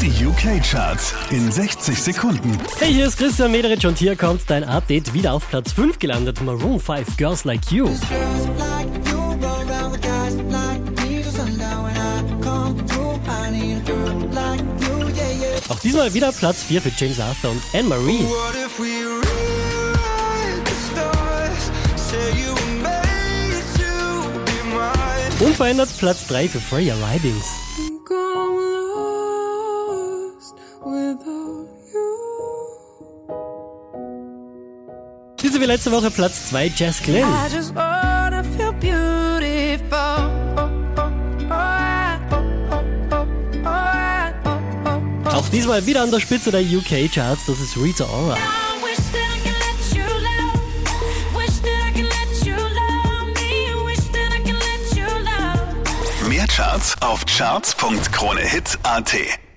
Die UK-Charts in 60 Sekunden. Hey, hier ist Christian Mederich und hier kommt dein Update wieder auf Platz 5 gelandet. Maroon 5 Girls Like You. Auch diesmal wieder Platz 4 für James Arthur und Anne-Marie. Unverändert Platz 3 für Freya Ridings. Diese wie letzte Woche Platz 2 Jazz Glynn. Auch diesmal wieder an der Spitze der UK Charts, das ist Rita Ora. Mehr Charts auf charts.kronehit.at